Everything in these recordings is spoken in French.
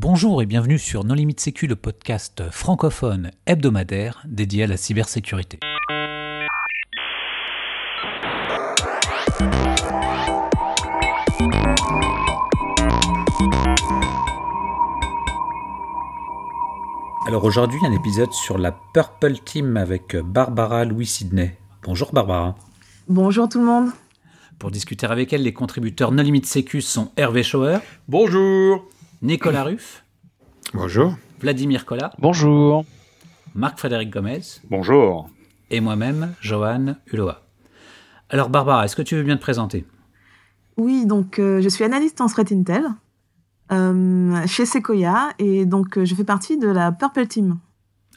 Bonjour et bienvenue sur Non Limite Sécu, le podcast francophone hebdomadaire dédié à la cybersécurité. Alors aujourd'hui, un épisode sur la Purple Team avec Barbara Louis-Sidney. Bonjour Barbara. Bonjour tout le monde. Pour discuter avec elle, les contributeurs No Limite Sécu sont Hervé Schauer. Bonjour. Nicolas Ruff. Bonjour. Vladimir Collat. Bonjour. Marc-Frédéric Gomez. Bonjour. Et moi-même, Johan Uloa. Alors Barbara, est-ce que tu veux bien te présenter? Oui, donc euh, je suis analyste en threat intel euh, chez Sequoia et donc euh, je fais partie de la Purple Team.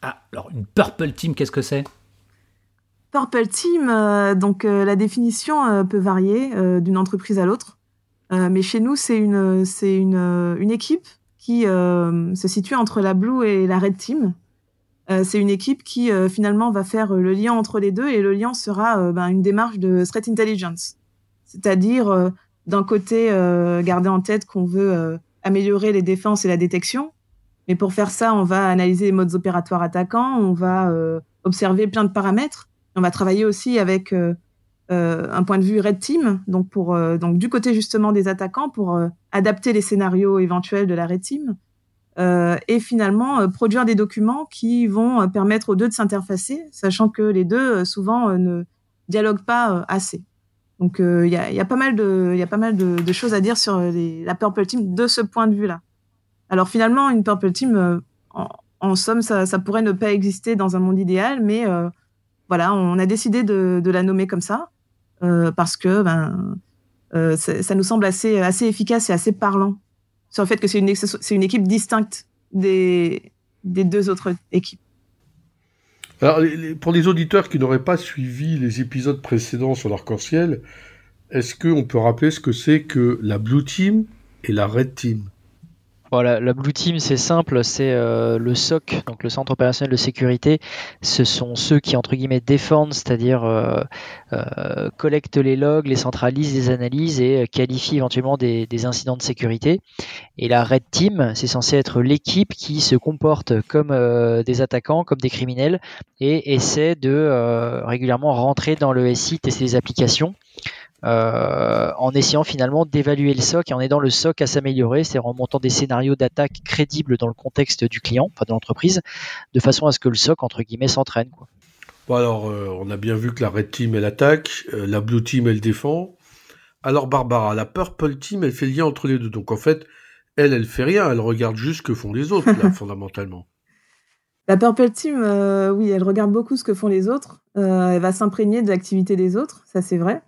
Ah, alors une Purple Team, qu'est-ce que c'est? Purple Team, euh, donc euh, la définition euh, peut varier euh, d'une entreprise à l'autre, mais chez nous c'est une c'est une, euh, une équipe qui euh, se situe entre la Blue et la Red Team. Euh, c'est une équipe qui euh, finalement va faire euh, le lien entre les deux et le lien sera euh, ben, une démarche de threat intelligence, c'est-à-dire euh, d'un côté euh, garder en tête qu'on veut euh, améliorer les défenses et la détection, mais pour faire ça on va analyser les modes opératoires attaquants, on va euh, observer plein de paramètres. On va travailler aussi avec euh, euh, un point de vue red team, donc pour euh, donc du côté justement des attaquants pour euh, adapter les scénarios éventuels de la red team euh, et finalement euh, produire des documents qui vont euh, permettre aux deux de s'interfacer, sachant que les deux euh, souvent euh, ne dialoguent pas euh, assez. Donc il y, a, y a pas mal de y a pas mal de, choses à dire sur la purple team de ce point de vue là. Alors finalement une purple team euh, en, somme ça, pourrait ne pas exister dans un monde idéal, mais euh, voilà, on a décidé de, la nommer comme ça euh, parce que ben, euh, ça nous semble assez, assez efficace et assez parlant sur le fait que c'est une, une équipe distincte des, des deux autres équipes. Alors, pour les auditeurs qui n'auraient pas suivi les épisodes précédents sur l'arc-en-ciel, est-ce qu'on peut rappeler ce que c'est que la Blue Team et la Red Team? Voilà, la Blue Team, c'est simple, c'est euh, le SOC, donc le Centre opérationnel de sécurité. Ce sont ceux qui, entre guillemets, défendent, c'est-à-dire euh, euh, collectent les logs, les centralisent, les analysent et euh, qualifient éventuellement des, des incidents de sécurité. Et la Red Team, c'est censé être l'équipe qui se comporte comme euh, des attaquants, comme des criminels, et essaie de euh, régulièrement rentrer dans le SI, tester les applications. Euh, en essayant finalement d'évaluer le SOC et en aidant le SOC à s'améliorer, c'est en montant des scénarios d'attaque crédibles dans le contexte du client, enfin de l'entreprise, de façon à ce que le SOC, entre guillemets, s'entraîne. quoi. Bon, alors, euh, on a bien vu que la Red Team, elle attaque, euh, la Blue Team, elle défend. Alors, Barbara, la Purple Team, elle fait le lien entre les deux. Donc, en fait, elle, elle fait rien, elle regarde juste ce que font les autres, là, fondamentalement. La Purple Team, euh, oui, elle regarde beaucoup ce que font les autres. Euh, elle va s'imprégner de l'activité des autres, ça c'est vrai.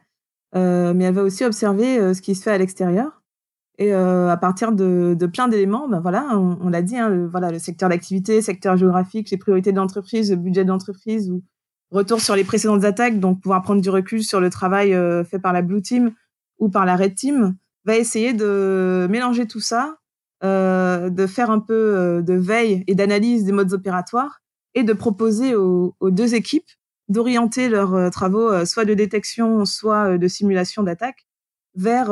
Euh, mais elle va aussi observer euh, ce qui se fait à l'extérieur. Et euh, à partir de, de plein d'éléments, ben voilà, on, on l'a dit, hein, le, voilà, le secteur d'activité, secteur géographique, les priorités de l'entreprise, le budget de l'entreprise, ou retour sur les précédentes attaques, donc pouvoir prendre du recul sur le travail euh, fait par la Blue Team ou par la Red Team, va essayer de mélanger tout ça euh, de faire un peu euh, de veille et d'analyse des modes opératoires et de proposer aux, aux deux équipes d'orienter leurs euh, travaux euh, soit de détection, soit euh, de simulation d'attaque vers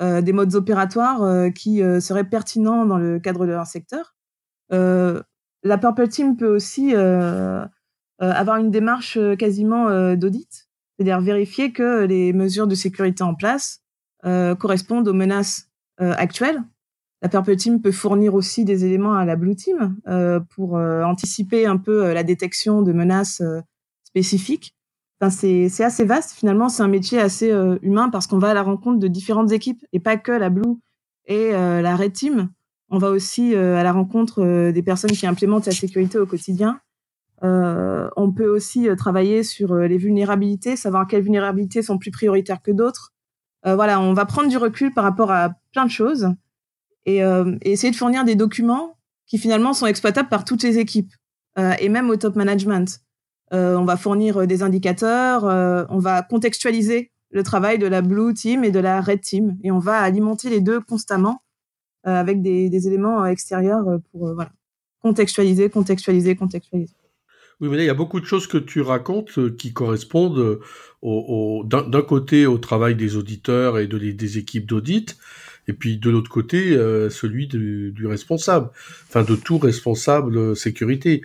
des modes opératoires qui seraient pertinents dans le cadre de leur secteur. La Purple Team peut aussi avoir une démarche quasiment d'audit, c'est-à-dire vérifier que les mesures de sécurité en place correspondent aux menaces actuelles la Purple Team peut fournir aussi des éléments à la Blue Team pour anticiper un peu la détection de menaces spécifiques. Enfin, c'est assez vaste finalement, c'est un métier assez euh, humain parce qu'on va à la rencontre de différentes équipes et pas que la Blue et euh, la Red Team. On va aussi euh, à la rencontre des personnes qui implémentent la sécurité au quotidien. On peut aussi travailler sur les vulnérabilités, savoir quelles vulnérabilités sont plus prioritaires que d'autres. Voilà, on va prendre du recul par rapport à plein de choses et, essayer de fournir des documents qui finalement sont exploitables par toutes les équipes et même au top management. Euh, on va fournir euh, des indicateurs, euh, on va contextualiser le travail de la Blue Team et de la Red Team et on va alimenter les deux constamment avec des, éléments extérieurs pour voilà, contextualiser, contextualiser, contextualiser. Oui, mais là, il y a beaucoup de choses que tu racontes qui correspondent d'un côté au travail des auditeurs et de, des équipes d'audit, et puis de l'autre côté, celui du, responsable, enfin de tout responsable sécurité.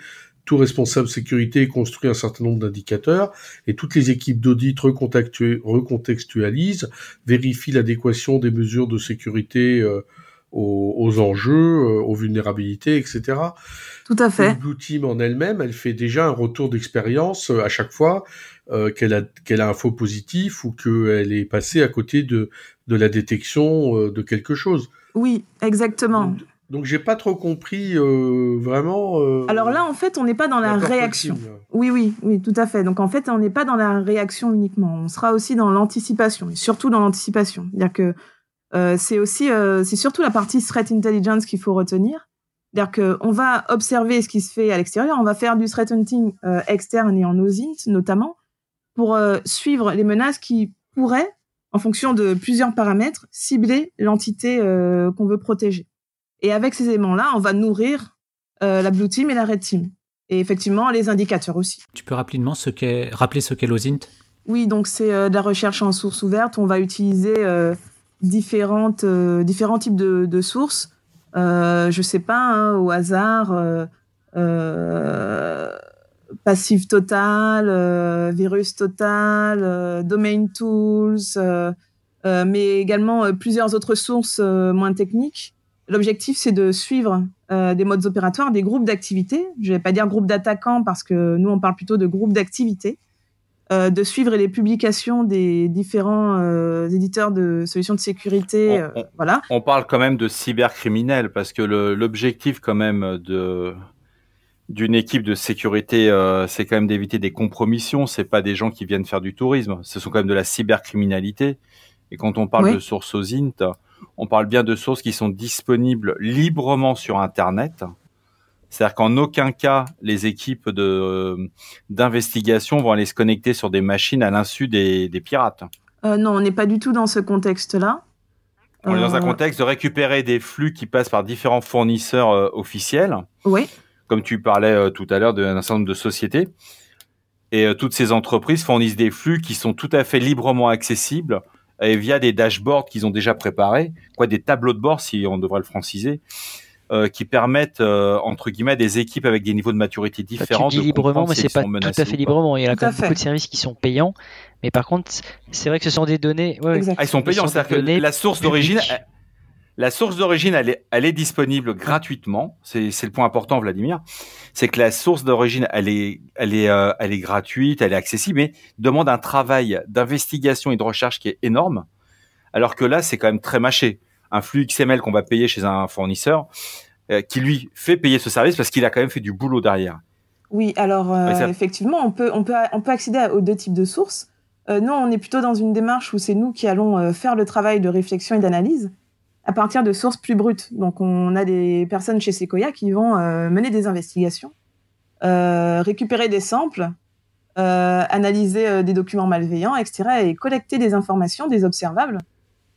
Tout responsable sécurité construit un certain nombre d'indicateurs et toutes les équipes d'audit recontextualisent, vérifient l'adéquation des mesures de sécurité aux, enjeux, euh, aux vulnérabilités, etc. Tout à fait. La Blue Team en elle-même, elle fait déjà un retour d'expérience euh, à chaque fois euh, qu'elle a, qu'elle a un faux positif ou qu'elle est passée à côté de, de la détection de quelque chose. Oui, exactement. Donc, j'ai pas trop compris vraiment. Alors là, en fait, on n'est pas dans la, réaction. Oui, oui, oui, tout à fait. Donc en fait, on n'est pas dans la réaction uniquement. On sera aussi dans l'anticipation et surtout dans l'anticipation. C'est-à-dire que euh, c'est aussi, euh, c'est surtout la partie threat intelligence qu'il faut retenir. C'est-à-dire qu'on va observer ce qui se fait à l'extérieur, on va faire du threat hunting euh, externe et en OSINT notamment, pour suivre les menaces qui pourraient, en fonction de plusieurs paramètres, cibler l'entité qu'on veut protéger. Et avec ces éléments-là, on va nourrir la Blue Team et la Red Team. Et effectivement, les indicateurs aussi. Tu peux rapidement ce rappeler ce qu'est l'OSINT? Oui, donc c'est de la recherche en source ouverte. On va utiliser différentes, euh, différents types de, de sources. Euh, je sais pas, hein, au hasard, euh, euh Passive Total, euh, Virus Total, Domain Tools, mais également plusieurs autres sources moins techniques. L'objectif, c'est de suivre des modes opératoires, des groupes d'activités. Je vais pas dire groupe d'attaquants parce que nous, on parle plutôt de groupes d'activités. Euh, de suivre les publications des différents euh, éditeurs de solutions de sécurité. On, euh, voilà. On parle quand même de cybercriminels parce que l'objectif quand même de d'une équipe de sécurité, c'est quand même d'éviter des compromissions. C'est pas des gens qui viennent faire du tourisme. Ce sont quand même de la cybercriminalité. Et quand on parle de sources OSINT, on parle bien de sources qui sont disponibles librement sur Internet c'est-à-dire qu'en aucun cas, les équipes de euh, d'investigation vont aller se connecter sur des machines à l'insu des, pirates. Euh, non, on n'est pas du tout dans ce contexte-là. On est dans un euh, contexte de récupérer des flux qui passent par différents fournisseurs officiels. Oui. Comme tu parlais tout à l'heure d'un certain nombre de sociétés. Et toutes ces entreprises fournissent des flux qui sont tout à fait librement accessibles et via des dashboards qu'ils ont déjà préparés, quoi, des tableaux de bord si on devrait le franciser, euh, qui permettent euh, entre guillemets des équipes avec des niveaux de maturité différents. tu dis librement, mais c'est pas tout à fait librement. Il y a quand même beaucoup de services qui sont payants, mais par contre, c'est vrai que ce sont des données. Ouais, ah, ils sont payants, c'est-à-dire que la source d'origine. La source d'origine, elle est, elle est disponible gratuitement. C'est, le point important, Vladimir. C'est que la source d'origine, elle est, elle est, euh, elle est gratuite, elle est accessible, mais demande un travail d'investigation et de recherche qui est énorme. Alors que là, c'est quand même très mâché un flux XML qu'on va payer chez un fournisseur euh, qui lui fait payer ce service parce qu'il a quand même fait du boulot derrière. Oui, alors euh, effectivement, on peut, on, peut, on peut accéder aux deux types de sources. Euh, nous, on est plutôt dans une démarche où c'est nous qui allons faire le travail de réflexion et d'analyse à partir de sources plus brutes. Donc, on a des personnes chez Sequoia qui vont mener des investigations, récupérer des samples, analyser des documents malveillants, etc., et collecter des informations, des observables,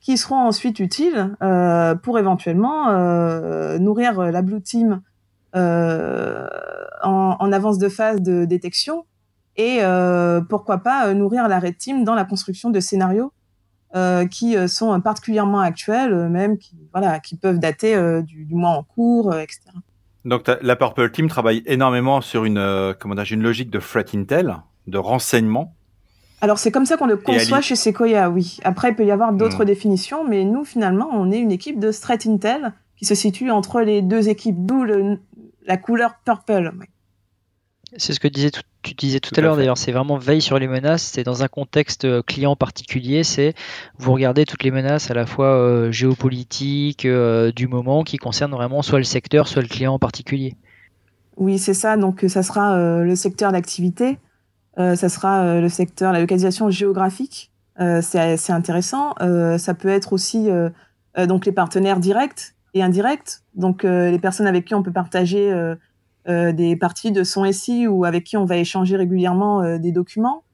qui seront ensuite utiles euh, pour éventuellement euh, nourrir la Blue Team euh, en, en, avance de phase de détection et euh, pourquoi pas nourrir la Red Team dans la construction de scénarios qui sont particulièrement actuels, même qui, voilà, qui peuvent dater du, du, mois en cours, etc. Donc la Purple Team travaille énormément sur une, comment dire, une logique de threat intel, de renseignement, alors c'est comme ça qu'on le conçoit chez Sequoia, oui. Après, il peut y avoir d'autres hmm. définitions, mais nous, finalement, on est une équipe de Threat Intel qui se situe entre les deux équipes, d'où la couleur purple. C'est ce que disais tu disais tout, à l'heure d'ailleurs, c'est vraiment veille sur les menaces, c'est dans un contexte euh, client particulier, c'est vous regardez toutes les menaces à la fois euh, géopolitiques euh, du moment qui concernent vraiment soit le secteur, soit le client en particulier. Oui, c'est ça, donc ça sera le secteur d'activité, euh, ça sera euh, le secteur, la localisation géographique. Euh, c'est intéressant. ça peut être aussi donc les partenaires directs et indirects. Donc les personnes avec qui on peut partager des parties de son SI ou avec qui on va échanger régulièrement des documents.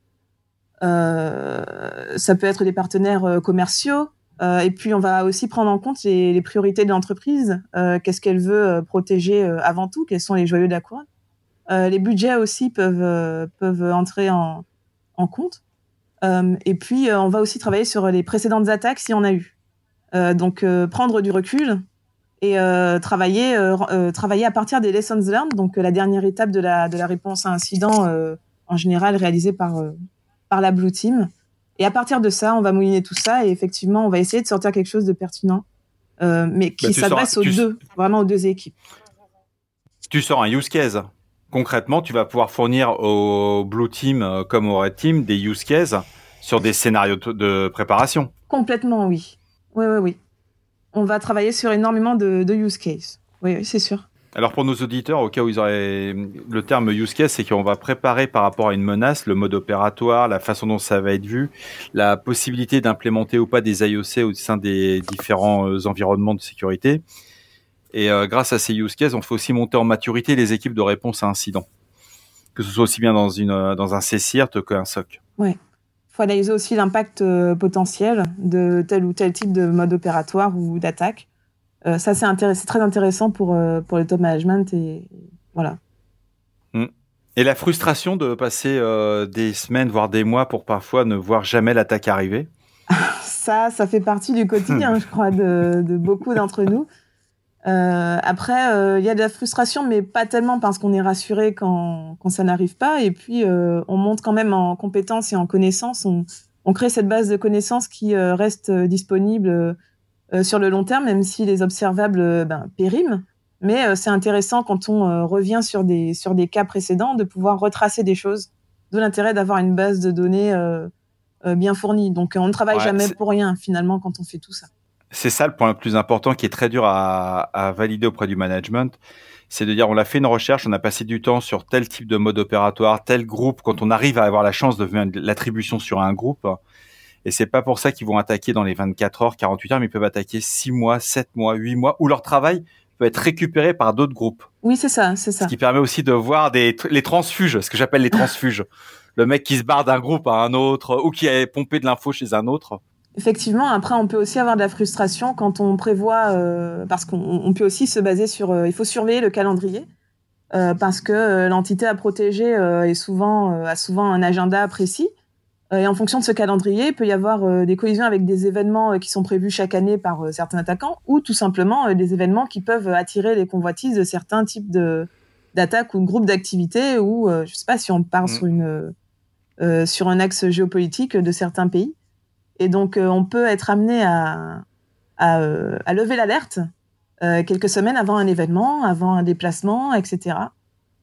ça peut être des partenaires commerciaux. et puis on va aussi prendre en compte les, priorités de l'entreprise. Qu'est-ce qu'elle veut protéger avant tout? Quels sont les joyaux de la couronne euh, les budgets aussi peuvent, euh, peuvent entrer en, en compte. Euh, et puis, on va aussi travailler sur les précédentes attaques si on a eu. donc prendre du recul et travailler, travailler à partir des lessons learned, donc la dernière étape de la, de la réponse à incident en général réalisée par, par la Blue Team. Et à partir de ça, on va mouliner tout ça et effectivement, on va essayer de sortir quelque chose de pertinent, mais qui bah, s'adresse aux deux, vraiment aux deux équipes. Tu sors un use case concrètement, tu vas pouvoir fournir au Blue Team euh, comme au Red Team des use cases sur des scénarios de préparation. Complètement, oui. Oui, oui, oui. On va travailler sur énormément de, use cases. Oui, c'est sûr. Alors pour nos auditeurs, au cas où ils auraient le terme use case, c'est qu'on va préparer par rapport à une menace le mode opératoire, la façon dont ça va être vu, la possibilité d'implémenter ou pas des IOC au sein des différents euh, environnements de sécurité. Et euh, grâce à ces use cases, on fait aussi monter en maturité les équipes de réponse à incidents, que ce soit aussi bien dans, une, euh, dans un CSIRT qu'un SOC. Oui. Faut analyser aussi l'impact euh, potentiel de tel ou tel type de mode opératoire ou d'attaque. ça, c'est très intéressant pour, pour le top management. Et voilà. Hmm. Et la frustration de passer des semaines, voire des mois pour parfois ne voir jamais l'attaque arriver? Ça, ça fait partie du quotidien, je crois, de, de beaucoup d'entre nous. Euh, après, euh, il y a de la frustration, mais pas tellement parce qu'on est rassuré quand, quand ça n'arrive pas. Et puis, euh, on monte quand même en compétences et en connaissances. On, on crée cette base de connaissances qui euh, reste disponible sur le long terme, même si les observables ben, périment. Mais c'est intéressant quand on revient sur des, sur des cas précédents de pouvoir retracer des choses. D'où l'intérêt d'avoir une base de données bien fournie. Donc, on ne travaille jamais pour rien, finalement, quand on fait tout ça. C'est ça le point le plus important qui est très dur à, à valider auprès du management. C'est de dire, on a fait une recherche, on a passé du temps sur tel type de mode opératoire, tel groupe, quand on arrive à avoir la chance de faire l'attribution sur un groupe. Et c'est pas pour ça qu'ils vont attaquer dans les 24 heures, 48 heures, mais ils peuvent attaquer 6 mois, 7 mois, 8 mois, où leur travail peut être récupéré par d'autres groupes. Oui, c'est ça, c'est ça. Ce qui permet aussi de voir des, les transfuges, ce que j'appelle les transfuges. le mec qui se barre d'un groupe à un autre, ou qui a pompé de l'info chez un autre effectivement, après, on peut aussi avoir de la frustration quand on prévoit, euh, parce qu'on peut aussi se baser sur, euh, il faut surveiller le calendrier, euh, parce que l'entité à protéger est souvent, a souvent un agenda précis. et en fonction de ce calendrier, il peut y avoir des collisions avec des événements qui sont prévus chaque année par certains attaquants, ou tout simplement des événements qui peuvent attirer les convoitises de certains types de d'attaques ou de groupes d'activités, ou je sais pas si on part mmh. sur une sur un axe géopolitique de certains pays. Et donc, euh, on peut être amené à, à, euh, à lever l'alerte euh, quelques semaines avant un événement, avant un déplacement, etc.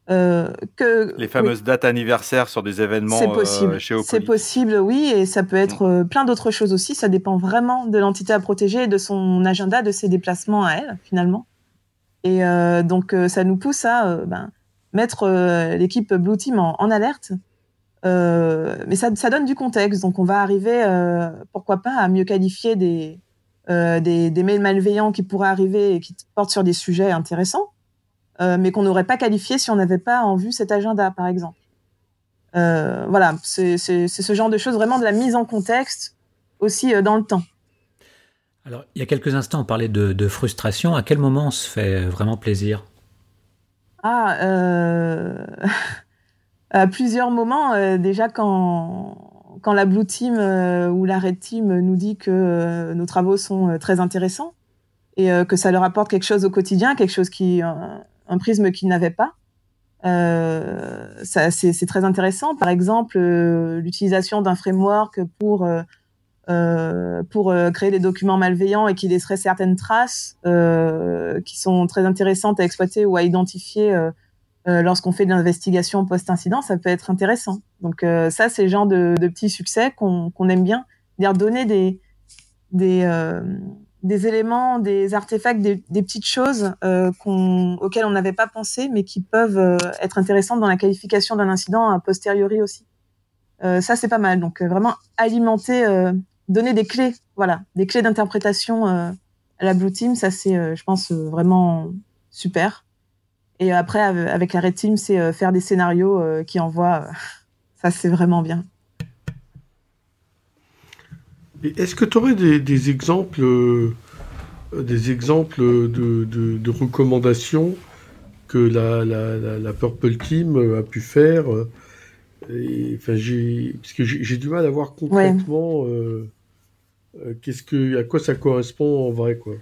Euh, que, les fameuses dates anniversaires sur des événements c'est possible. c'est possible, oui, et ça peut être mm. plein d'autres choses aussi. Ça dépend vraiment de l'entité à protéger et de son agenda, de ses déplacements à elle, finalement. Et euh, donc, ça nous pousse à ben, mettre l'équipe Blue Team en, en alerte euh, mais ça, ça, donne du contexte, donc on va arriver, euh, pourquoi pas, à mieux qualifier des, euh, des, des, mails malveillants qui pourraient arriver et qui portent sur des sujets intéressants, euh, mais qu'on n'aurait pas qualifié si on n'avait pas en vue cet agenda, par exemple. Euh, voilà, c'est ce genre de choses, vraiment de la mise en contexte aussi dans le temps. Alors, il y a quelques instants, on parlait de, de frustration. À quel moment on se fait vraiment plaisir? Ah, euh... à plusieurs moments, euh, déjà quand, quand la Blue Team euh, ou la Red Team nous dit que euh, nos travaux sont très intéressants et que ça leur apporte quelque chose au quotidien, quelque chose qui, un, prisme qu'ils n'avaient pas. c'est très intéressant. Par exemple, l'utilisation d'un framework pour pour créer des documents malveillants et qui laisseraient certaines traces qui sont très intéressantes à exploiter ou à identifier euh, lorsqu'on fait de l'investigation post-incident, ça peut être intéressant. Donc euh, ça, c'est le genre de, de petits succès qu'on aime bien, dire donner des des, euh, des éléments, des artefacts, des, des petites choses auxquelles on n'avait pas pensé, mais qui peuvent être intéressantes dans la qualification d'un incident a posteriori aussi. ça, c'est pas mal. Donc vraiment alimenter, donner des clés, voilà, des clés d'interprétation à la Blue Team, ça c'est, je pense, vraiment super. Et après, avec la Red Team, c'est euh, faire des scénarios euh, qui envoient. Euh, ça, c'est vraiment bien. Est-ce que tu aurais des, exemples, des exemples de, de, recommandations que la, la, la, Purple Team a pu faire et, enfin, Parce que j'ai du mal à voir concrètement Qu'est-ce que, à quoi ça correspond en vrai, quoi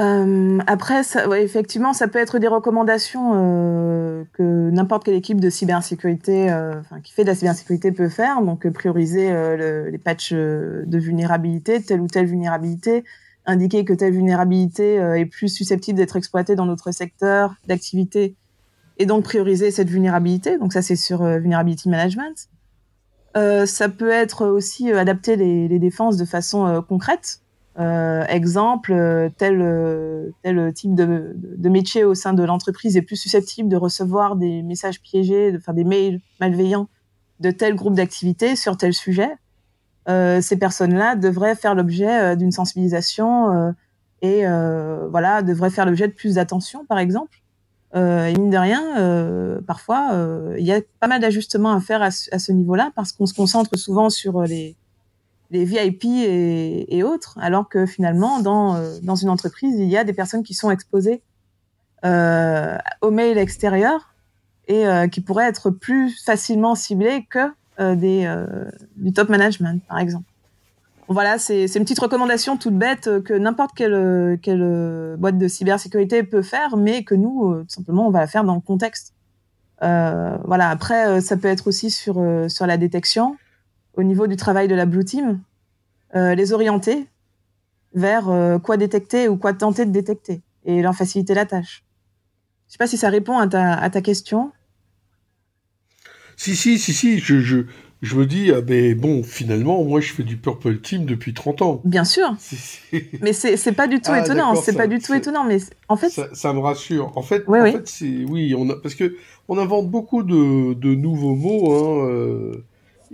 euh, après, ça, ouais, effectivement, ça peut être des recommandations euh, que n'importe quelle équipe de cybersécurité, euh, enfin, qui fait de la cybersécurité peut faire. Donc, euh, prioriser euh, le, les patchs euh, de vulnérabilité, telle ou telle vulnérabilité, indiquer que telle vulnérabilité est plus susceptible d'être exploitée dans notre secteur d'activité, et donc prioriser cette vulnérabilité. Donc, ça, c'est sur vulnerability management. ça peut être aussi adapter les, les défenses de façon concrète. Euh, exemple, euh, tel, euh, tel type de, métier au sein de l'entreprise est plus susceptible de recevoir des messages piégés, de faire des mails malveillants de tel groupe d'activités sur tel sujet. Ces personnes-là devraient faire l'objet d'une sensibilisation et voilà, devraient faire l'objet de plus d'attention, par exemple. et mine de rien, parfois, il y a pas mal d'ajustements à faire à ce niveau-là parce qu'on se concentre souvent sur les, les VIP et, autres, alors que finalement, dans, euh, dans une entreprise, il y a des personnes qui sont exposées euh, au mail extérieur et euh, qui pourraient être plus facilement ciblées que des, du top management, par exemple. Voilà, c'est une petite recommandation toute bête que n'importe quelle, quelle boîte de cybersécurité peut faire, mais que nous, tout simplement, on va la faire dans le contexte. voilà, après, ça peut être aussi sur, sur la détection au niveau du travail de la Blue Team, euh, les orienter vers euh, quoi détecter ou quoi tenter de détecter et leur faciliter la tâche. Je sais pas si ça répond à ta, à ta question. Si, si, si, si, je, je, je me dis, ah ben bon, finalement, moi je fais du Purple Team depuis 30 ans. Bien sûr. Mais c'est pas du tout ah, étonnant, c'est pas du tout étonnant, mais en fait. Ça, ça me rassure. En fait, oui, en oui. fait c'est. Oui, on a, parce que on invente beaucoup de, de nouveaux mots, hein, euh,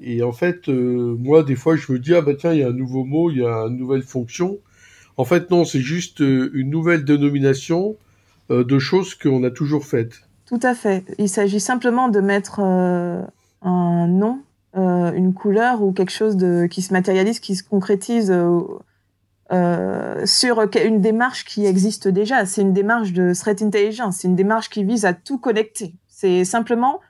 et en fait, euh, moi, des fois, je me dis, ah bah tiens, il y a un nouveau mot, il y a une nouvelle fonction. En fait, non, c'est juste euh, une nouvelle dénomination euh, de choses qu'on a toujours faites. Tout à fait. Il s'agit simplement de mettre un nom, une couleur ou quelque chose de, qui se matérialise, qui se concrétise sur une démarche qui existe déjà. C'est une démarche de threat intelligence, c'est une démarche qui vise à tout connecter. C'est simplement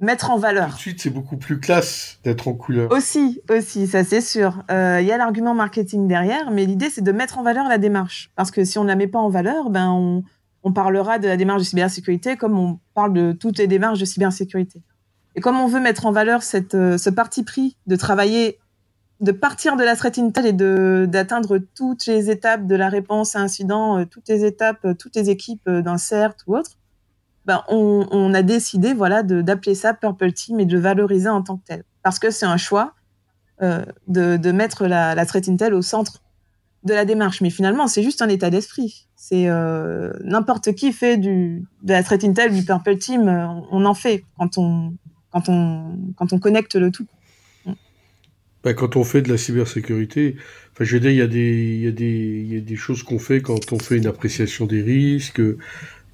mettre en valeur. Tout de suite, c'est beaucoup plus classe d'être en couleur. Aussi, aussi, ça c'est sûr. Il euh, y a l'argument marketing derrière, mais l'idée c'est de mettre en valeur la démarche. Parce que si on ne la met pas en valeur, ben on, on, parlera de la démarche de cybersécurité comme on parle de toutes les démarches de cybersécurité. Et comme on veut mettre en valeur cette, euh, ce parti pris de travailler, de partir de la threat intel et d'atteindre toutes les étapes de la réponse à incident, euh, toutes les étapes, toutes les équipes d'un CERT ou autre, ben, on, a décidé voilà d'appeler ça Purple Team et de valoriser en tant que tel. Parce que c'est un choix euh, de, mettre la, la threat intel au centre de la démarche. Mais finalement, c'est juste un état d'esprit. C'est euh, n'importe qui fait de la threat intel, du Purple Team, euh, on en fait quand on, connecte le tout. Ben, quand on fait de la cybersécurité, je veux il y a des choses qu'on fait quand on fait une appréciation des risques,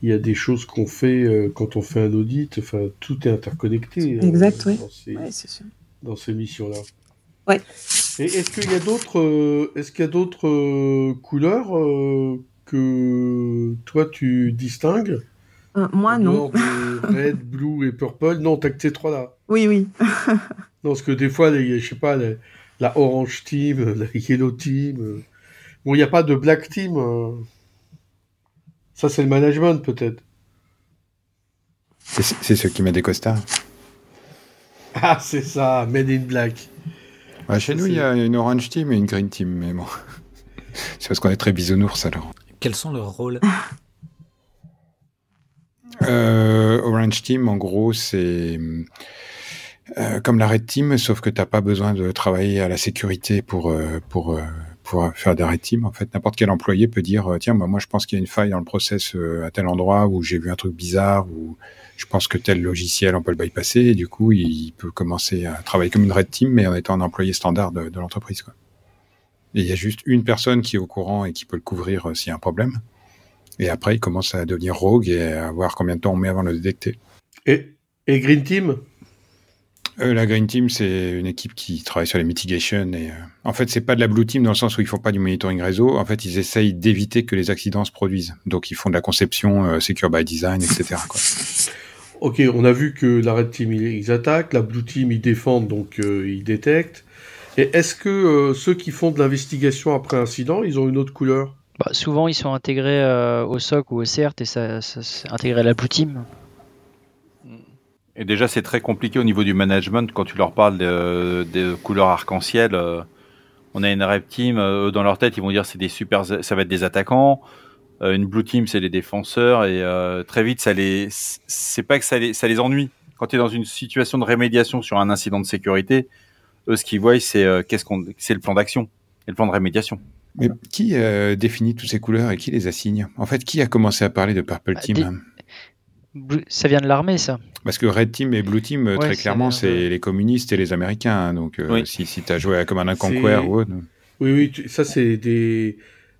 il y a des choses qu'on fait euh, quand on fait un audit. Enfin, tout est interconnecté. Euh, exact, oui. Dans ces, ouais, sûr. Dans ces missions-là. Ouais. Et est-ce qu'il y a d'autres, euh, est-ce qu'il y a d'autres euh, couleurs que toi tu distingues? Moi, non. red, blue et purple. Non, t'as que ces trois-là. Oui, oui. non, parce que des fois, les, je sais pas, les, la orange team, la yellow team. Bon, il n'y a pas de black team. Ça, c'est le management, peut-être. C'est ceux qui mettent des costards. Ah, c'est ça, Made in Black. Ouais, chez nous, il y a une orange team et une green team, mais bon. c'est parce qu'on est très bisounours alors. Quels sont leurs rôles? Euh, Orange team, en gros, c'est euh, comme la red team, sauf que t'as pas besoin de travailler à la sécurité pour euh, pour pour faire des red team. En fait, n'importe quel employé peut dire tiens, bah, moi je pense qu'il y a une faille dans le process à tel endroit où j'ai vu un truc bizarre ou je pense que tel logiciel, on peut le bypasser, et du coup, il peut commencer à travailler comme une red team, mais en étant un employé standard de, l'entreprise. Et il y a juste une personne qui est au courant et qui peut le couvrir s'il y a un problème. Et après, il commence à devenir rogue et à voir combien de temps on met avant de le détecter. Et, et Green Team? Euh, La Green Team, c'est une équipe qui travaille sur les mitigations. Et, euh, en fait, c'est pas de la Blue Team dans le sens où ils font pas du monitoring réseau. En fait, ils essayent d'éviter que les accidents se produisent. Donc, ils font de la conception, euh, secure by design, etc. Quoi. Ok, on a vu que la Red Team, ils attaquent, la Blue Team, ils défendent, donc euh, ils détectent. Et est-ce que euh, ceux qui font de l'investigation après incident, ils ont une autre couleur? Bah, Souvent, ils sont intégrés euh, au SOC ou au CERT et ça, ça intégré à la Blue Team. Et déjà, c'est très compliqué au niveau du management quand tu leur parles des couleurs arc-en-ciel. Euh, on a une red team, eux, dans leur tête, ils vont dire c'est des super, ça va être des attaquants. une blue team, c'est des défenseurs et très vite, ça les, c'est pas que ça les, ça les ennuie. Quand tu es dans une situation de rémédiation sur un incident de sécurité, eux, ce qu'ils voient, c'est euh, qu'est-ce qu'on, c'est le plan d'action et le plan de rémédiation. Mais qui euh, définit toutes ces couleurs et qui les assigne? En fait, qui a commencé à parler de Purple bah, Team Ça vient de l'armée, ça. Parce que Red Team et Blue Team, très clairement, c'est les communistes et les Américains. Hein, donc, euh, si, si tu as joué à Command Conquer ou autre. Oui, oui, ça, c'est des.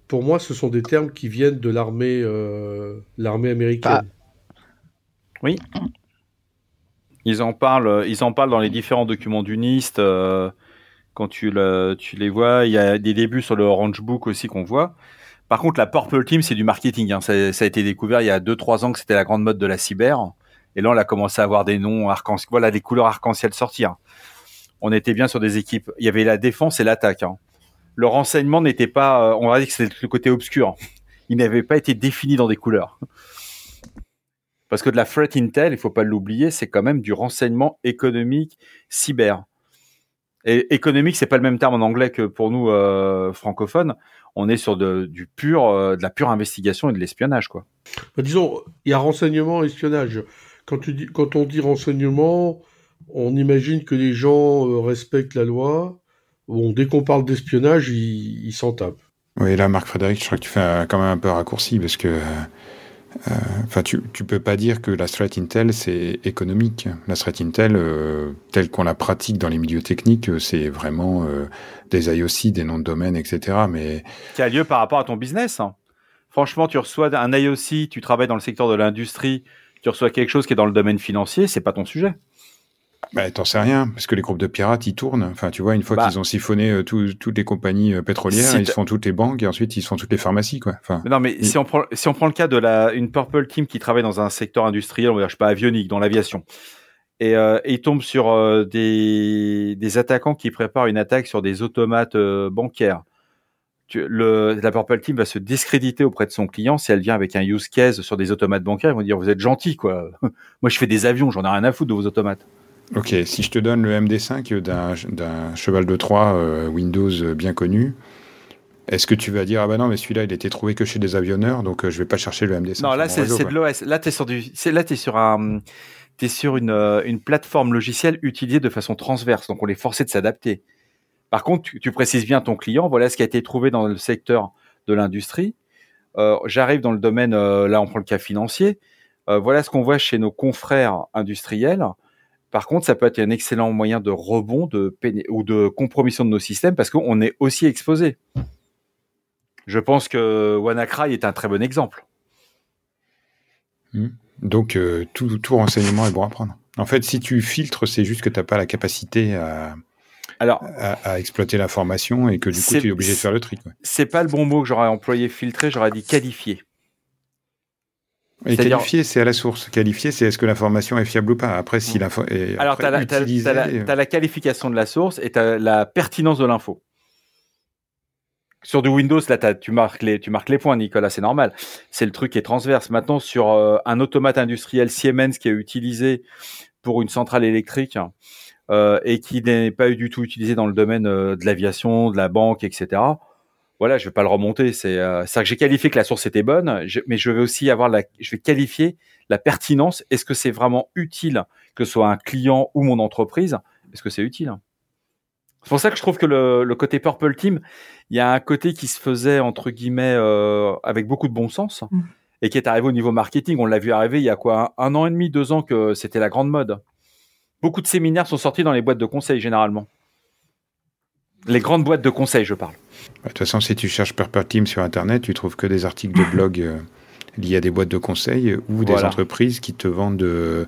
Pour moi, ce sont des termes qui viennent de l'armée l'armée américaine. Bah, oui. Ils en parlent, euh, ils en parlent dans les différents documents du NIST. Euh, quand tu, le, tu les vois, il y a des débuts sur le Orange Book aussi qu'on voit. Par contre, la Purple Team, c'est du marketing. Hein. Ça, a été découvert il y a 2-3 ans que c'était la grande mode de la cyber. Et là, on a commencé à avoir des noms arc-en-ciel, voilà, des couleurs arc-en-ciel sortir. On était bien sur des équipes. Il y avait la défense et l'attaque. Hein. Le renseignement n'était pas, euh, on va dire que c'était le côté obscur. Il n'avait pas été défini dans des couleurs. Parce que de la threat intel, il faut pas l'oublier, c'est quand même du renseignement économique cyber. Et économique, c'est pas le même terme en anglais que pour nous euh, francophones. On est sur de, du pur, euh, de la pure investigation et de l'espionnage, quoi. Bah, disons, il y a renseignement et espionnage. Quand, tu dis, quand on dit renseignement, on imagine que les gens euh, respectent la loi. Bon, dès qu'on parle d'espionnage, ils s'en tapent. Oui, là, Marc Frédéric, je crois que tu fais quand même un peu raccourci parce que euh, enfin, tu, tu peux pas dire que la threat intel c'est économique. La threat intel, euh, telle qu'on la pratique dans les milieux techniques, euh, c'est vraiment des IOC, des noms de domaine, etc. Mais qui a lieu par rapport à ton business. Hein. Franchement, tu reçois un IOC, tu travailles dans le secteur de l'industrie, tu reçois quelque chose qui est dans le domaine financier, c'est pas ton sujet. Bah, t'en sais rien, parce que les groupes de pirates, ils tournent. Enfin, tu vois, une fois bah. qu'ils ont siphonné euh, toutes les compagnies euh, pétrolières, ils font toutes les banques et ensuite ils font toutes les pharmacies, quoi. Enfin, non, mais si on prend si on prend le cas de la une Purple Team qui travaille dans un secteur industriel, on va dire, je sais pas, avionique, dans l'aviation, et, euh, et ils tombent sur euh, des des attaquants qui préparent une attaque sur des automates bancaires. Tu, le, la Purple Team va se discréditer auprès de son client si elle vient avec un use case sur des automates bancaires. Ils vont dire vous êtes gentil, quoi. Moi, je fais des avions, j'en ai rien à foutre de vos automates. Ok, si je te donne le MD5 d'un cheval de Troie euh, Windows bien connu, est-ce que tu vas dire ah bah non mais celui-là il était trouvé que chez des avionneurs donc euh, je vais pas chercher le MD5 Non là c'est de l'OS. Là tu es sur du là tu sur un es sur une, euh, une plateforme logicielle utilisée de façon transverse donc on est forcé de s'adapter. Par contre tu, précises bien ton client voilà ce qui a été trouvé dans le secteur de l'industrie. J'arrive dans le domaine là on prend le cas financier. voilà ce qu'on voit chez nos confrères industriels. Par contre, ça peut être un excellent moyen de rebond de ou de compromission de nos systèmes parce qu'on est aussi exposé. Je pense que WannaCry est un très bon exemple. Hmm. Donc, euh, tout, renseignement est bon à prendre. En fait, si tu filtres, c'est juste que tu n'as pas la capacité à, Alors, à, exploiter l'information et que du coup, tu es obligé de faire le tri. C'est pas le bon mot que j'aurais employé filtrer, j'aurais dit qualifier. Et qualifier, c'est à la source. Qualifier, c'est est-ce que l'information est fiable ou pas? Après, si l'info est Alors, tu as, as, la qualification de la source et tu as la pertinence de l'info. Sur du Windows, là, tu marques les, tu marques les points, Nicolas, c'est normal. C'est le truc qui est transverse. Maintenant, sur euh, un automate industriel Siemens qui est utilisé pour une centrale électrique euh, et qui n'est pas du tout utilisé dans le domaine euh, de l'aviation, de la banque, etc voilà, je vais pas le remonter. C'est euh, que j'ai qualifié que la source était bonne, mais je vais aussi avoir la, je vais qualifier la pertinence. Est-ce que c'est vraiment utile que ce soit un client ou mon entreprise? Est-ce que c'est utile? C'est pour ça que je trouve que le, côté Purple Team, il y a un côté qui se faisait entre guillemets euh, avec beaucoup de bon sens mmh. et qui est arrivé au niveau marketing. On l'a vu arriver il y a quoi un, an et demi, deux ans que c'était la grande mode. Beaucoup de séminaires sont sortis dans les boîtes de conseil généralement. Les grandes boîtes de conseil, je parle. De toute façon, si tu cherches Purple Team sur Internet, tu trouves que des articles de blog euh, liés à des boîtes de conseil ou des entreprises qui te vendent de,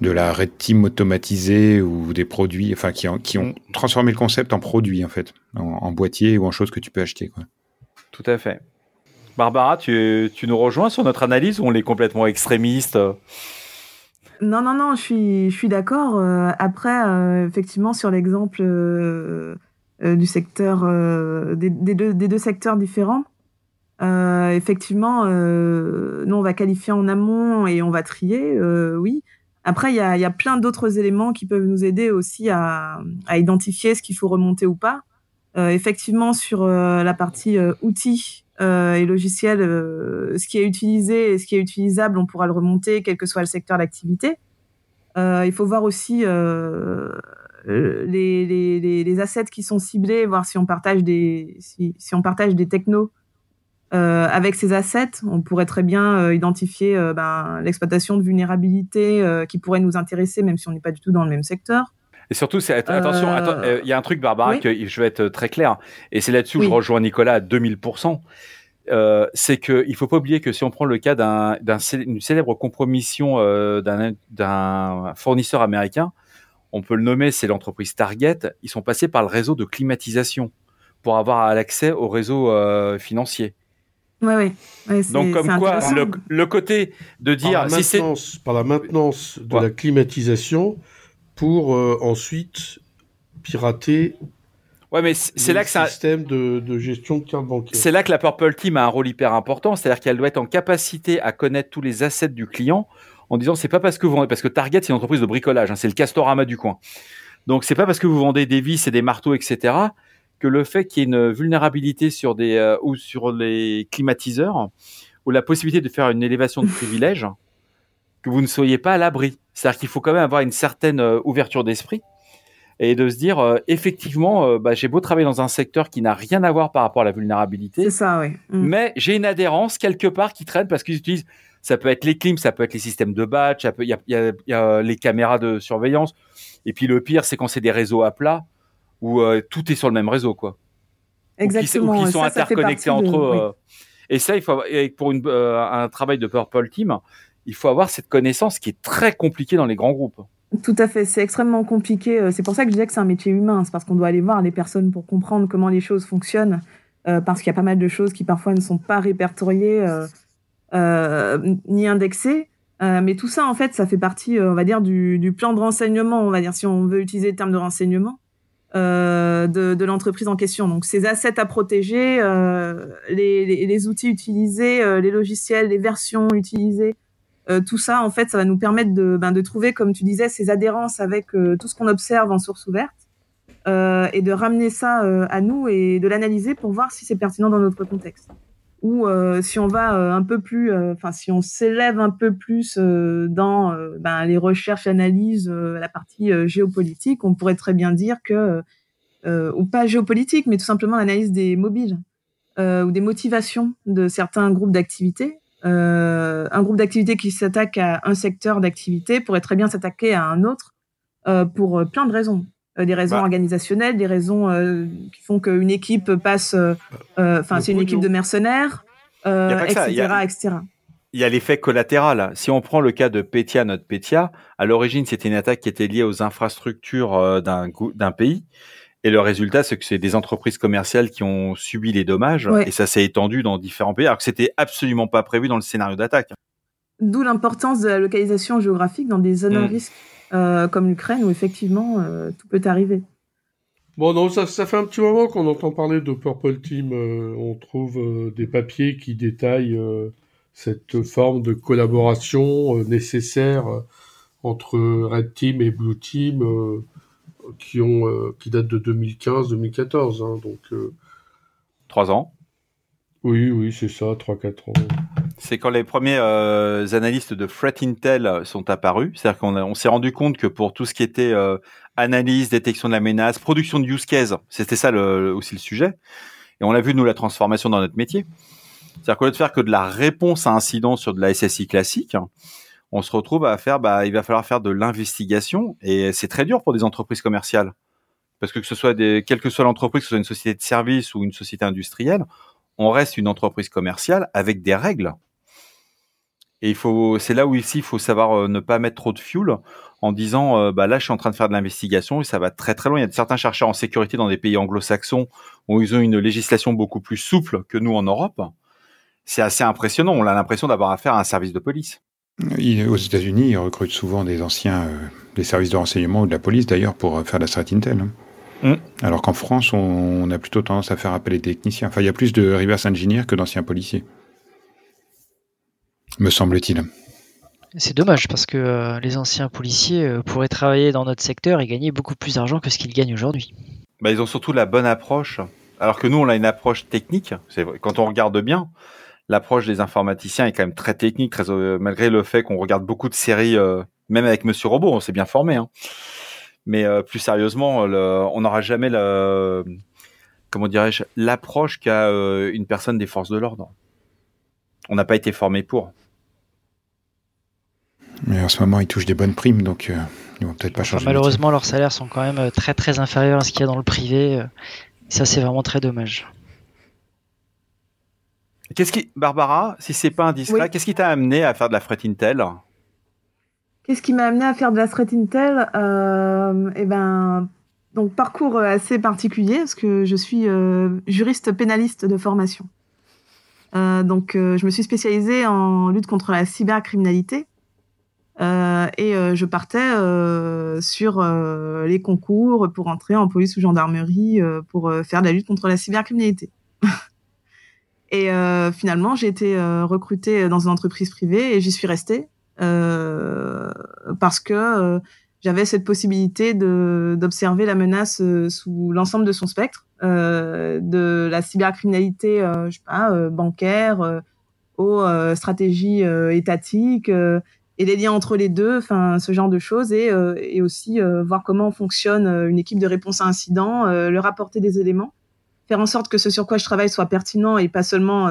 de la red team automatisée ou des produits, enfin, qui, ont, qui ont mm. transformé le concept en produit, en fait, en, boîtier ou en chose que tu peux acheter. Quoi. Tout à fait. Barbara, tu, tu nous rejoins sur notre analyse ou on est complètement extrémiste non, non, non, je suis, je suis d'accord. Euh, après, euh, effectivement, sur l'exemple du secteur, des, deux, des, deux, secteurs différents. effectivement, nous, on va qualifier en amont et on va trier, oui. Après, il y a, y a, plein d'autres éléments qui peuvent nous aider aussi à, à identifier ce qu'il faut remonter ou pas. effectivement, sur la partie outils, euh, et logiciel, euh, ce qui est utilisé et ce qui est utilisable, on pourra le remonter, quel que soit le secteur d'activité. Euh, il faut voir aussi les, les, les, assets qui sont ciblés, voir si on partage des, si, si on partage des technos avec ces assets. On pourrait très bien identifier ben, l'exploitation de vulnérabilité qui pourrait nous intéresser, même si on n'est pas du tout dans le même secteur. Et surtout, c'est, attention, il y a un truc, Barbara, que je vais être très clair, et c'est là-dessus que je rejoins Nicolas à 2000%. Euh, c'est qu'il ne faut pas oublier que si on prend le cas d'une célèbre compromission euh, d'un fournisseur américain, on peut le nommer, c'est l'entreprise Target, ils sont passés par le réseau de climatisation pour avoir l'accès au réseau euh, financier. Oui, oui. Donc, comme quoi, le, côté de dire. Par la maintenance, par la maintenance de la climatisation pour ensuite pirater Ouais, mais c'est là que c'est un système de, de, gestion de carte bancaire. C'est là que la Purple Team a un rôle hyper important, c'est-à-dire qu'elle doit être en capacité à connaître tous les assets du client en disant c'est pas parce que vous vendez parce que Target c'est une entreprise de bricolage, hein, c'est le Castorama du coin. Donc c'est pas parce que vous vendez des vis et des marteaux etc que le fait qu'il y ait une vulnérabilité sur des euh, ou sur les climatiseurs ou la possibilité de faire une élévation de privilège que vous ne soyez pas à l'abri. C'est-à-dire qu'il faut quand même avoir une certaine euh, ouverture d'esprit et de se dire euh, effectivement, euh, bah, j'ai beau travailler dans un secteur qui n'a rien à voir par rapport à la vulnérabilité. C'est ça, oui. Mm. Mais j'ai une adhérence quelque part qui traîne parce qu'ils utilisent. Ça peut être les clims, ça peut être les systèmes de batch, il y a, y, a, y a, les caméras de surveillance. Et puis le pire, c'est quand c'est des réseaux à plat où euh, tout est sur le même réseau, quoi. Exactement. Ou qui, sont interconnectés entre eux. Et ça, il faut pour une, un travail de Purple Team, il faut avoir cette connaissance qui est très compliquée dans les grands groupes. Tout à fait, c'est extrêmement compliqué. Euh, c'est pour ça que je disais que c'est un métier humain. C'est parce qu'on doit aller voir les personnes pour comprendre comment les choses fonctionnent. Euh, parce qu'il y a pas mal de choses qui parfois ne sont pas répertoriées euh, euh ni indexées. Euh, mais tout ça, en fait, ça fait partie, on va dire, du, du, plan de renseignement, on va dire, si on veut utiliser le terme de renseignement, de, de l'entreprise en question. Donc, ces assets à protéger, les, les, les, outils utilisés, les logiciels, les versions utilisées, euh, tout ça, en fait, ça va nous permettre de, ben, de trouver, comme tu disais, ces adhérences avec euh, tout ce qu'on observe en source ouverte euh, et de ramener ça à nous et de l'analyser pour voir si c'est pertinent dans notre contexte. Ou si on va un peu plus, enfin, si on s'élève un peu plus dans ben, les recherches, analyses, la partie géopolitique, on pourrait très bien dire que, ou pas géopolitique, mais tout simplement l'analyse des mobiles ou des motivations de certains groupes d'activités euh, un groupe d'activité qui s'attaque à un secteur d'activité pourrait très bien s'attaquer à un autre euh, pour euh, plein de raisons. Des raisons bah. organisationnelles, des raisons qui font qu'une équipe passe. Enfin, c'est une équipe de mercenaires, etc., etc. Il y a l'effet collatéral. Si on prend le cas de Petia, notre Petia, à l'origine, c'était une attaque qui était liée aux infrastructures d'un pays. Et le résultat, c'est que c'est des entreprises commerciales qui ont subi les dommages et ça s'est étendu dans différents pays, alors que c'était absolument pas prévu dans le scénario d'attaque. D'où l'importance de la localisation géographique dans des zones à mm. risque euh, comme l'Ukraine où effectivement euh, tout peut arriver. Bon, non, ça, ça fait un petit moment qu'on entend parler de Purple Team. Euh, on trouve des papiers qui détaillent cette forme de collaboration nécessaire entre Red Team et Blue Team qui, ont, euh, qui datent de 2015-2014. Hein, donc, euh, Trois ans Oui, oui, c'est ça, 3-4 ans. C'est quand les premiers euh, analystes de Threat Intel sont apparus. C'est-à-dire qu'on on s'est rendu compte que pour tout ce qui était analyse, détection de la menace, production de use case, c'était ça aussi le sujet. Et on a vu, nous, la transformation dans notre métier. C'est-à-dire qu'au lieu de faire que de la réponse à incident sur de la SSI classique, on se retrouve à faire, bah, il va falloir faire de l'investigation et c'est très dur pour des entreprises commerciales. Parce que que ce soit des, quelle que soit l'entreprise, que ce soit une société de service ou une société industrielle, on reste une entreprise commerciale avec des règles. Et il faut, c'est là où ici il faut savoir euh, ne pas mettre trop de fuel en disant, euh, bah là je suis en train de faire de l'investigation et ça va très très loin. Il y a certains chercheurs en sécurité dans des pays anglo-saxons où ils ont une législation beaucoup plus souple que nous en Europe. C'est assez impressionnant. On a l'impression d'avoir affaire à un service de police. Aux États-Unis, ils recrutent souvent des anciens euh, des services de renseignement ou de la police d'ailleurs pour faire de la threat intel. Mm. Alors qu'en France, on, a plutôt tendance à faire appel aux techniciens. Enfin, il y a plus de reverse engineers que d'anciens policiers. Me semble-t-il. C'est dommage parce que euh, les anciens policiers euh, pourraient travailler dans notre secteur et gagner beaucoup plus d'argent que ce qu'ils gagnent aujourd'hui. Bah, ils ont surtout la bonne approche. Alors que nous, on a une approche technique. Quand on regarde bien, l'approche des informaticiens est quand même très technique, très, euh, malgré le fait qu'on regarde beaucoup de séries, même avec Monsieur Robot, on s'est bien formé. Hein. Mais plus sérieusement, on n'aura jamais le, comment dirais-je, l'approche qu'a une personne des forces de l'ordre. On n'a pas été formé pour. Mais en ce moment, ils touchent des bonnes primes, donc euh, ils vont peut-être pas changer. malheureusement, leurs salaires sont quand même euh, très très inférieurs à ce qu'il y a dans le privé. Euh, ça, c'est vraiment très dommage. Qu'est-ce qui, Barbara, si c'est pas indiscret, qu'est-ce qui t'a amené à faire de la fret Intel? Qu'est-ce qui m'a amené à faire de la fret Intel Eh ben, donc parcours assez particulier parce que je suis juriste pénaliste de formation. donc, je me suis spécialisée en lutte contre la cybercriminalité. Euh, et euh, je partais euh, sur les concours pour entrer en police ou gendarmerie pour faire de la lutte contre la cybercriminalité. et finalement, j'ai été recrutée dans une entreprise privée et j'y suis restée parce que j'avais cette possibilité d'observer la menace sous l'ensemble de son spectre, de la cybercriminalité, je sais pas, bancaire, aux stratégies étatiques et les liens entre les deux, enfin ce genre de choses, et, euh, et aussi euh, voir comment fonctionne euh, une équipe de réponse à incident, leur apporter des éléments, faire en sorte que ce sur quoi je travaille soit pertinent et pas seulement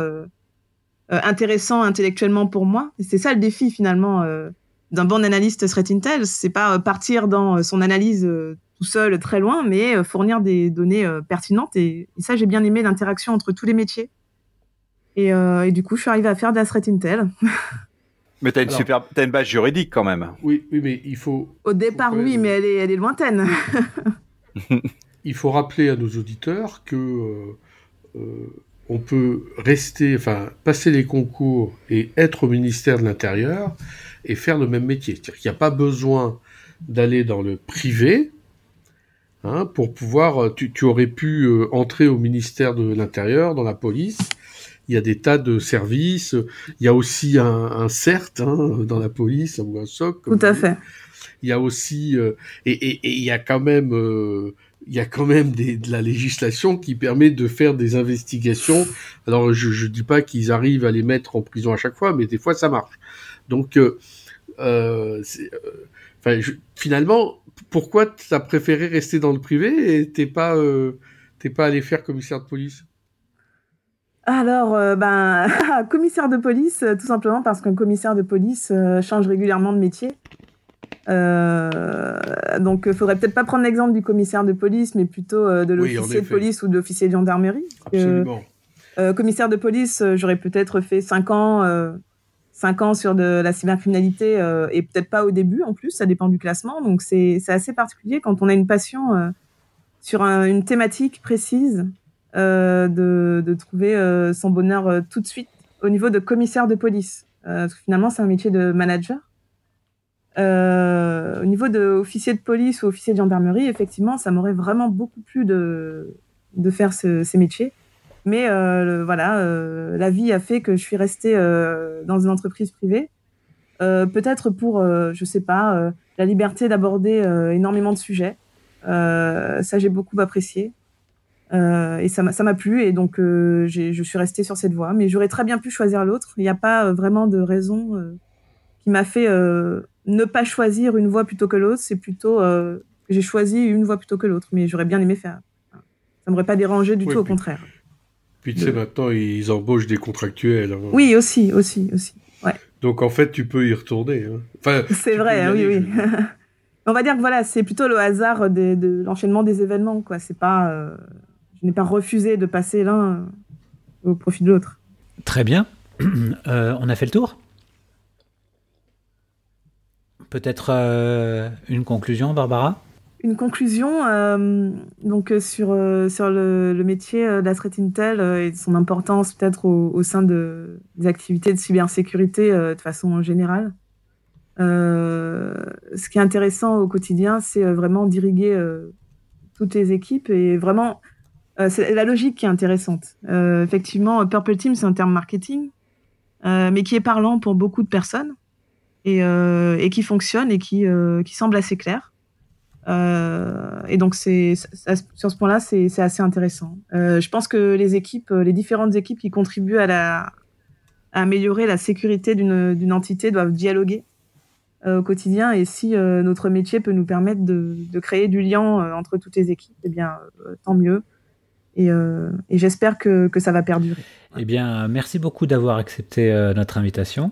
intéressant intellectuellement pour moi. C'est ça le défi finalement d'un bon analyste threat intel, c'est pas partir dans son analyse tout seul très loin, mais fournir des données pertinentes. Et, ça, j'ai bien aimé l'interaction entre tous les métiers. Et, et, du coup, je suis arrivée à faire de la threat intel. Mais tu as une super, as une base juridique quand même. Oui, oui, mais il faut. Au départ, oui, mais elle est, elle est lointaine. il faut rappeler à nos auditeurs que euh, euh, on peut rester, enfin, passer les concours et être au ministère de l'Intérieur et faire le même métier. C'est-à-dire qu'il n'y a pas besoin d'aller dans le privé hein, pour pouvoir. Tu, tu aurais pu euh, entrer au ministère de l'Intérieur, dans la police, il y a des tas de services. Il y a aussi un, un CERT hein, dans la police ou un SOC. Tout à fait. Il y a aussi euh, et, et, et, il y a quand même euh, il y a quand même de la législation qui permet de faire des investigations. Alors je je dis pas qu'ils arrivent à les mettre en prison à chaque fois, mais des fois ça marche. Donc euh, euh enfin, finalement, pourquoi tu as préféré rester dans le privé et t'es pas pas allé faire commissaire de police? Alors, euh, ben, commissaire de police, euh, tout simplement parce qu'un commissaire de police euh, change régulièrement de métier. Donc, il faudrait peut-être pas prendre l'exemple du commissaire de police, mais plutôt de l'officier de police ou de l'officier de gendarmerie. Absolument. commissaire de police, j'aurais peut-être fait 5 ans, 5 ans sur de la cybercriminalité et peut-être pas au début en plus, ça dépend du classement. Donc, c'est assez particulier quand on a une passion sur une thématique précise. Euh, de, de, trouver euh, son bonheur euh, tout de suite au niveau de commissaire de police. parce que finalement, c'est un métier de manager. Au niveau de officier de police ou officier de gendarmerie, effectivement, ça m'aurait vraiment beaucoup plu de, faire ce, ces métiers. Mais voilà, la vie a fait que je suis restée dans une entreprise privée. Peut-être pour, je sais pas, la liberté d'aborder énormément de sujets. ça, j'ai beaucoup apprécié. Euh, et ça m'a plu et donc euh, je suis restée sur cette voie. Mais j'aurais très bien pu choisir l'autre. Il n'y a pas euh, vraiment de raison euh, qui m'a fait euh, ne pas choisir une voie plutôt que l'autre. C'est plutôt que j'ai choisi une voie plutôt que l'autre. Mais j'aurais bien aimé faire. Ça m'aurait pas dérangé du tout, au contraire. Puis tu sais, maintenant, ils embauchent des contractuels. Hein. Oui, aussi, aussi, aussi. Ouais. Donc en fait, tu peux y retourner. Hein. Enfin, c'est vrai, oui, oui. On va dire que voilà, c'est plutôt le hasard de, de l'enchaînement des événements, quoi. C'est pas je n'ai pas refusé de passer l'un au profit de l'autre. Très bien. Euh, on a fait le tour? Peut-être euh, une conclusion, Barbara? Une conclusion euh, donc sur, sur le, métier de la threat intel et son importance peut-être au, sein de, des activités de cybersécurité de façon générale. ce qui est intéressant au quotidien, c'est vraiment d'irriguer toutes les équipes et vraiment, c'est la logique qui est intéressante. effectivement, Purple Team, c'est un terme marketing, mais qui est parlant pour beaucoup de personnes et, et qui fonctionne et qui, qui semble assez clair. Euh, et donc, c'est, sur ce point-là, c'est, assez intéressant. Euh, je pense que les équipes, les différentes équipes qui contribuent à, améliorer la sécurité d'une, entité doivent dialoguer euh, au quotidien. Et si notre métier peut nous permettre de, de créer du lien entre toutes les équipes, eh bien, tant mieux. Et, et j'espère que, que ça va perdurer. Eh bien, merci beaucoup d'avoir accepté notre invitation.